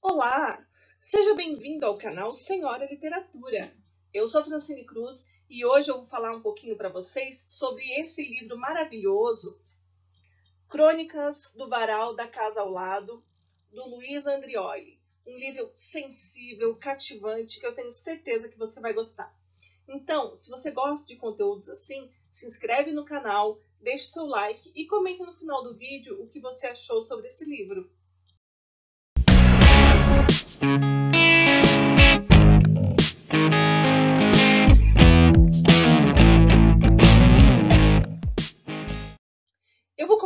Olá! Seja bem-vindo ao canal Senhora Literatura. Eu sou Francine Cruz e hoje eu vou falar um pouquinho para vocês sobre esse livro maravilhoso, Crônicas do Varal da Casa ao Lado, do Luiz Andrioli. Um livro sensível, cativante, que eu tenho certeza que você vai gostar. Então, se você gosta de conteúdos assim, se inscreve no canal, deixe seu like e comente no final do vídeo o que você achou sobre esse livro.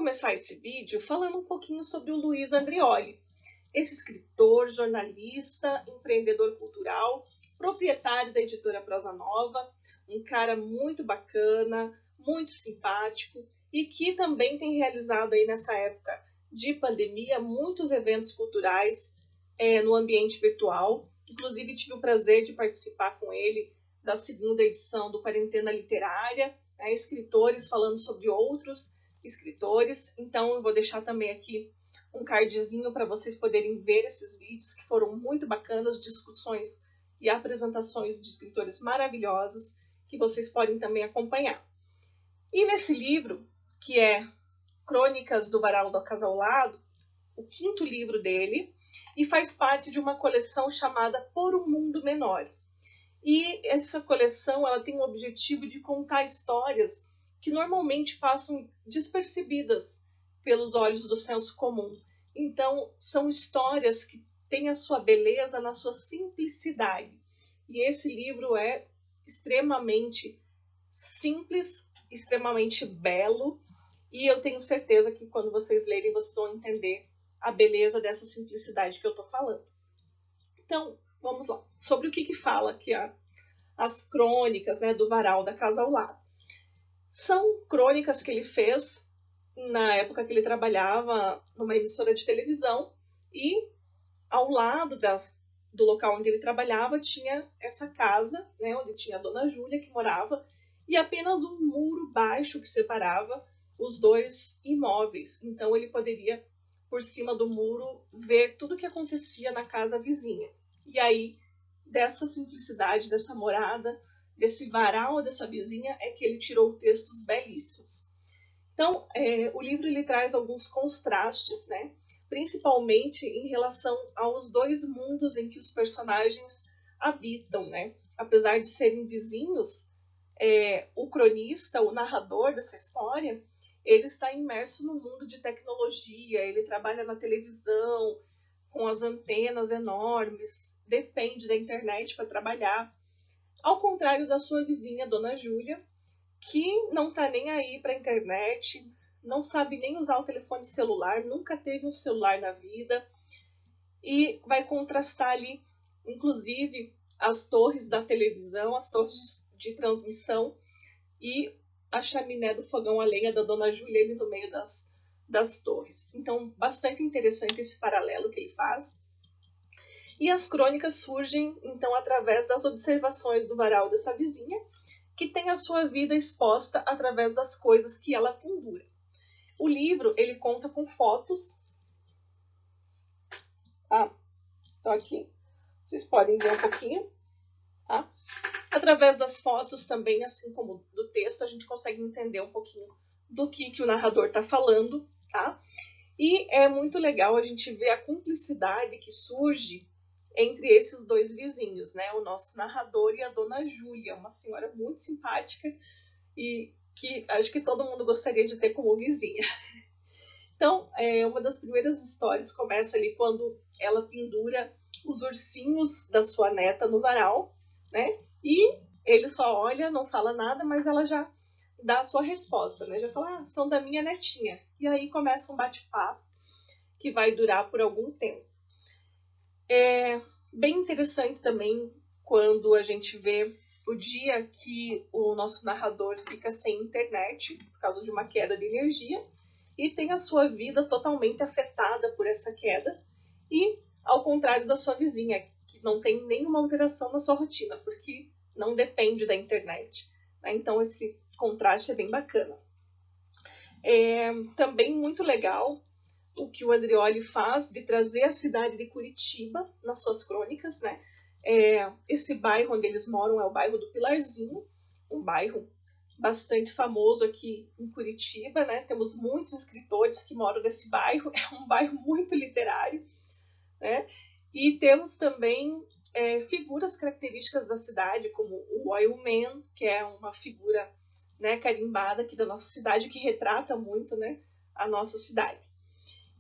Começar esse vídeo falando um pouquinho sobre o Luiz Andrioli, esse escritor, jornalista, empreendedor cultural, proprietário da editora Prosa Nova, um cara muito bacana, muito simpático e que também tem realizado aí nessa época de pandemia muitos eventos culturais é, no ambiente virtual. Inclusive tive o prazer de participar com ele da segunda edição do Quarentena Literária, né, escritores falando sobre outros escritores. Então eu vou deixar também aqui um cardzinho para vocês poderem ver esses vídeos que foram muito bacanas, discussões e apresentações de escritores maravilhosos que vocês podem também acompanhar. E nesse livro, que é Crônicas do Varal do Acasalado, o quinto livro dele, e faz parte de uma coleção chamada Por um Mundo Menor. E essa coleção ela tem o objetivo de contar histórias que normalmente passam despercebidas pelos olhos do senso comum. Então, são histórias que têm a sua beleza na sua simplicidade. E esse livro é extremamente simples, extremamente belo, e eu tenho certeza que quando vocês lerem, vocês vão entender a beleza dessa simplicidade que eu estou falando. Então, vamos lá. Sobre o que, que fala aqui a, as crônicas né, do varal da casa ao lado. São crônicas que ele fez na época que ele trabalhava numa emissora de televisão e ao lado das, do local onde ele trabalhava tinha essa casa, né, onde tinha a dona Júlia que morava, e apenas um muro baixo que separava os dois imóveis. Então ele poderia, por cima do muro, ver tudo o que acontecia na casa vizinha. E aí, dessa simplicidade, dessa morada, desse varal dessa vizinha, é que ele tirou textos belíssimos. Então, é, o livro ele traz alguns contrastes, né? principalmente em relação aos dois mundos em que os personagens habitam, né? Apesar de serem vizinhos, é, o cronista, o narrador dessa história, ele está imerso no mundo de tecnologia, ele trabalha na televisão, com as antenas enormes, depende da internet para trabalhar. Ao contrário da sua vizinha, Dona Júlia, que não está nem aí para a internet, não sabe nem usar o telefone celular, nunca teve um celular na vida e vai contrastar ali, inclusive, as torres da televisão, as torres de transmissão e a chaminé do fogão a lenha da Dona Júlia ali no meio das, das torres. Então, bastante interessante esse paralelo que ele faz. E as crônicas surgem, então, através das observações do varal dessa vizinha, que tem a sua vida exposta através das coisas que ela pendura. O livro ele conta com fotos. Ah, tô aqui. Vocês podem ver um pouquinho, tá? Através das fotos também, assim como do texto, a gente consegue entender um pouquinho do que, que o narrador está falando, tá? E é muito legal a gente ver a cumplicidade que surge entre esses dois vizinhos, né? O nosso narrador e a dona Júlia, uma senhora muito simpática e que acho que todo mundo gostaria de ter como vizinha. Então, é, uma das primeiras histórias começa ali quando ela pendura os ursinhos da sua neta no varal, né? E ele só olha, não fala nada, mas ela já dá a sua resposta, né? Já fala, ah, são da minha netinha. E aí começa um bate-papo que vai durar por algum tempo. É bem interessante também quando a gente vê o dia que o nosso narrador fica sem internet por causa de uma queda de energia e tem a sua vida totalmente afetada por essa queda e ao contrário da sua vizinha que não tem nenhuma alteração na sua rotina porque não depende da internet. Né? Então esse contraste é bem bacana. É também muito legal o que o Andrioli faz de trazer a cidade de Curitiba nas suas crônicas, né? É, esse bairro onde eles moram é o bairro do Pilarzinho, um bairro bastante famoso aqui em Curitiba, né? Temos muitos escritores que moram nesse bairro, é um bairro muito literário, né? E temos também é, figuras características da cidade, como o Oil Man, que é uma figura né, carimbada aqui da nossa cidade, que retrata muito né, a nossa cidade.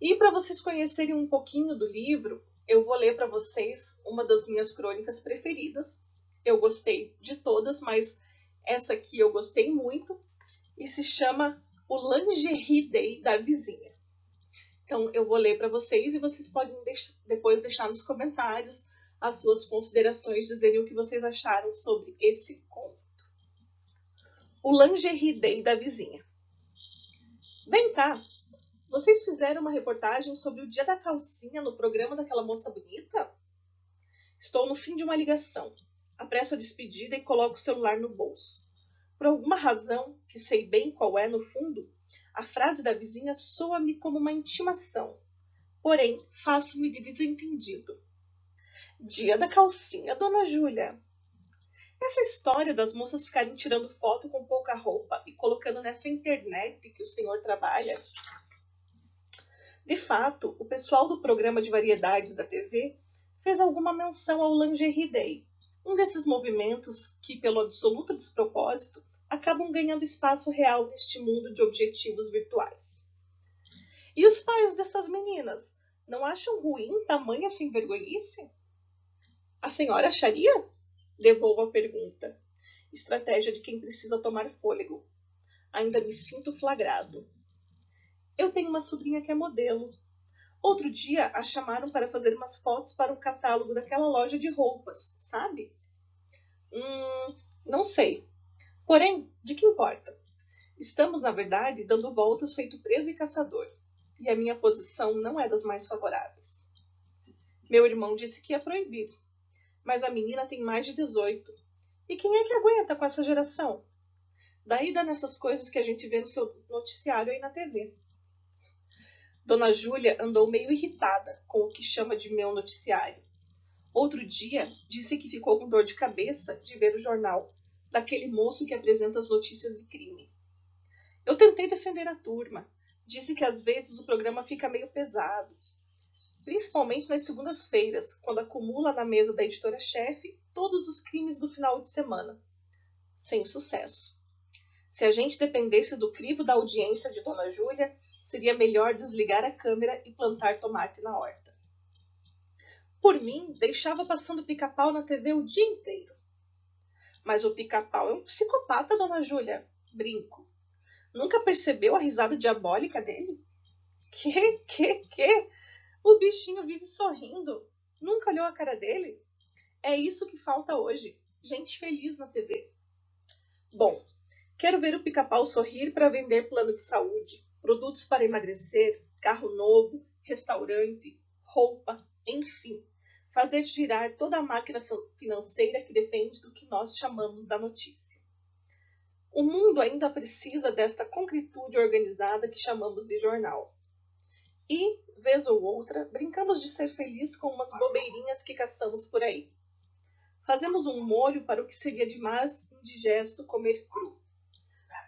E para vocês conhecerem um pouquinho do livro, eu vou ler para vocês uma das minhas crônicas preferidas. Eu gostei de todas, mas essa aqui eu gostei muito e se chama O Lingerie Day da Vizinha. Então eu vou ler para vocês e vocês podem depois deixar nos comentários as suas considerações, dizerem o que vocês acharam sobre esse conto. O Lingerie Day da Vizinha. Vem cá, vocês fizeram uma reportagem sobre o dia da calcinha no programa daquela moça bonita? Estou no fim de uma ligação. Apresso a despedida e coloco o celular no bolso. Por alguma razão, que sei bem qual é no fundo, a frase da vizinha soa-me como uma intimação. Porém, faço-me de desentendido. Dia da calcinha, dona Júlia. Essa história das moças ficarem tirando foto com pouca roupa e colocando nessa internet que o senhor trabalha de fato, o pessoal do programa de variedades da TV fez alguma menção ao Lingerie Day, um desses movimentos que, pelo absoluto despropósito, acabam ganhando espaço real neste mundo de objetivos virtuais. E os pais dessas meninas não acham ruim tamanha sem vergonhice? A senhora acharia? Devolvo a pergunta. Estratégia de quem precisa tomar fôlego. Ainda me sinto flagrado. Eu tenho uma sobrinha que é modelo. Outro dia a chamaram para fazer umas fotos para o catálogo daquela loja de roupas, sabe? Hum, não sei. Porém, de que importa? Estamos, na verdade, dando voltas feito preso e caçador, e a minha posição não é das mais favoráveis. Meu irmão disse que ia proibir, mas a menina tem mais de 18. E quem é que aguenta com essa geração? Daí dá nessas coisas que a gente vê no seu noticiário aí na TV. Dona Júlia andou meio irritada com o que chama de meu noticiário. Outro dia, disse que ficou com dor de cabeça de ver o jornal daquele moço que apresenta as notícias de crime. Eu tentei defender a turma. Disse que às vezes o programa fica meio pesado, principalmente nas segundas-feiras, quando acumula na mesa da editora-chefe todos os crimes do final de semana. Sem sucesso. Se a gente dependesse do crivo da audiência de Dona Júlia, seria melhor desligar a câmera e plantar tomate na horta. Por mim, deixava passando pica-pau na TV o dia inteiro. Mas o pica-pau é um psicopata, dona Júlia. Brinco. Nunca percebeu a risada diabólica dele? Que, que, que? O bichinho vive sorrindo. Nunca olhou a cara dele? É isso que falta hoje. Gente feliz na TV. Bom, quero ver o pica-pau sorrir para vender plano de saúde, produtos para emagrecer, carro novo, restaurante, roupa, enfim, fazer girar toda a máquina financeira que depende do que nós chamamos da notícia. O mundo ainda precisa desta concretude organizada que chamamos de jornal. E, vez ou outra, brincamos de ser feliz com umas bobeirinhas que caçamos por aí. Fazemos um molho para o que seria de mais indigesto comer cru.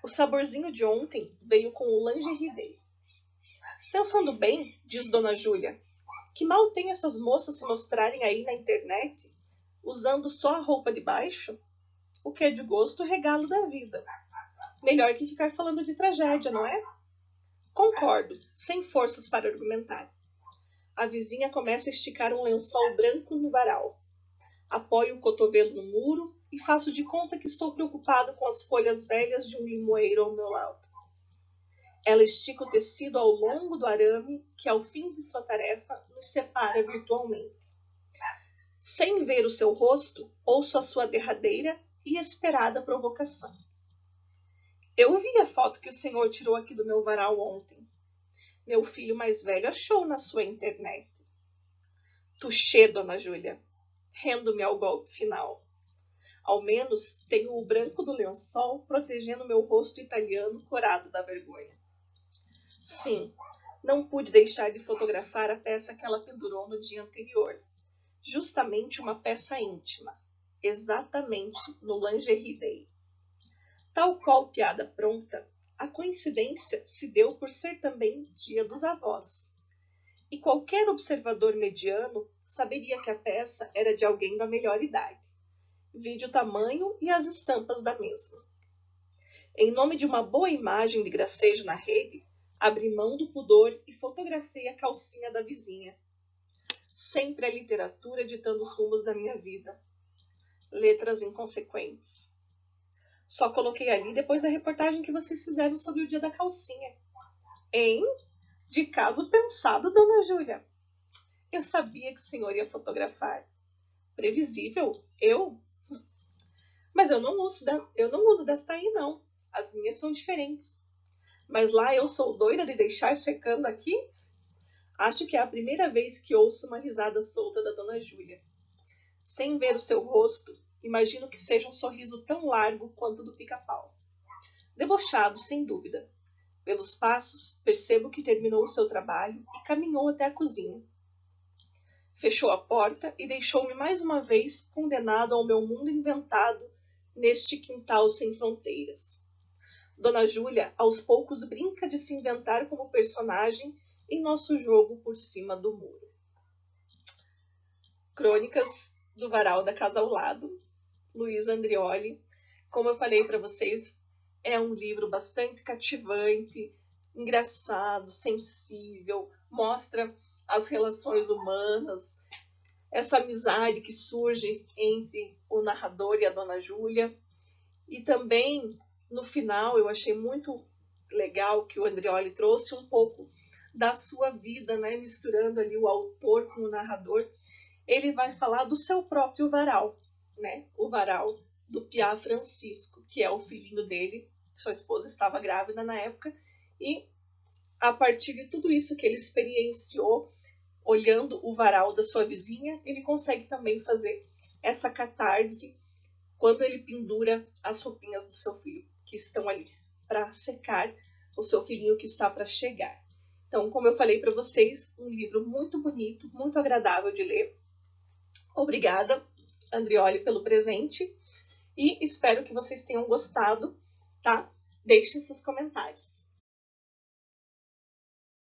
O saborzinho de ontem veio com o lingerie day. Pensando bem, diz Dona Júlia, que mal tem essas moças se mostrarem aí na internet, usando só a roupa de baixo? O que é de gosto, regalo da vida. Melhor que ficar falando de tragédia, não é? Concordo, sem forças para argumentar. A vizinha começa a esticar um lençol branco no varal. Apoio o cotovelo no muro e faço de conta que estou preocupado com as folhas velhas de um limoeiro ao meu lado. Ela estica o tecido ao longo do arame que, ao fim de sua tarefa, nos separa virtualmente. Sem ver o seu rosto, ouço a sua derradeira e esperada provocação. Eu vi a foto que o senhor tirou aqui do meu varal ontem. Meu filho mais velho achou na sua internet. Tuxê, dona Júlia. Rendo-me ao golpe final. Ao menos tenho o branco do lençol protegendo meu rosto italiano corado da vergonha. Sim, não pude deixar de fotografar a peça que ela pendurou no dia anterior. Justamente uma peça íntima, exatamente no Lingerie Day. Tal qual piada pronta, a coincidência se deu por ser também dia dos avós. E qualquer observador mediano saberia que a peça era de alguém da melhor idade. Vide o tamanho e as estampas da mesma. Em nome de uma boa imagem de gracejo na rede, abri mão do pudor e fotografei a calcinha da vizinha. Sempre a literatura ditando os rumos da minha vida. Letras inconsequentes. Só coloquei ali depois da reportagem que vocês fizeram sobre o dia da calcinha. Hein? De caso pensado, dona Júlia. Eu sabia que o senhor ia fotografar. Previsível? Eu? Mas eu não uso, eu não uso desta aí, não. As minhas são diferentes. Mas lá eu sou doida de deixar secando aqui? Acho que é a primeira vez que ouço uma risada solta da dona Júlia. Sem ver o seu rosto, imagino que seja um sorriso tão largo quanto do pica-pau. Debochado, sem dúvida. Pelos passos, percebo que terminou o seu trabalho e caminhou até a cozinha. Fechou a porta e deixou-me mais uma vez condenado ao meu mundo inventado neste quintal sem fronteiras. Dona Júlia, aos poucos, brinca de se inventar como personagem em nosso jogo por cima do muro. Crônicas do Varal da Casa ao Lado, Luiz Andrioli. Como eu falei para vocês, é um livro bastante cativante, engraçado, sensível, mostra as relações humanas, essa amizade que surge entre o narrador e a Dona Júlia. E também no final eu achei muito legal que o Andreoli trouxe um pouco da sua vida, né, misturando ali o autor com o narrador. Ele vai falar do seu próprio varal, né, o varal do Piá Francisco, que é o filhinho dele. Sua esposa estava grávida na época e a partir de tudo isso que ele experienciou, olhando o varal da sua vizinha, ele consegue também fazer essa catarse quando ele pendura as roupinhas do seu filho que estão ali para secar o seu filhinho que está para chegar. Então, como eu falei para vocês, um livro muito bonito, muito agradável de ler. Obrigada, Andrioli, pelo presente e espero que vocês tenham gostado, tá? Deixem seus comentários.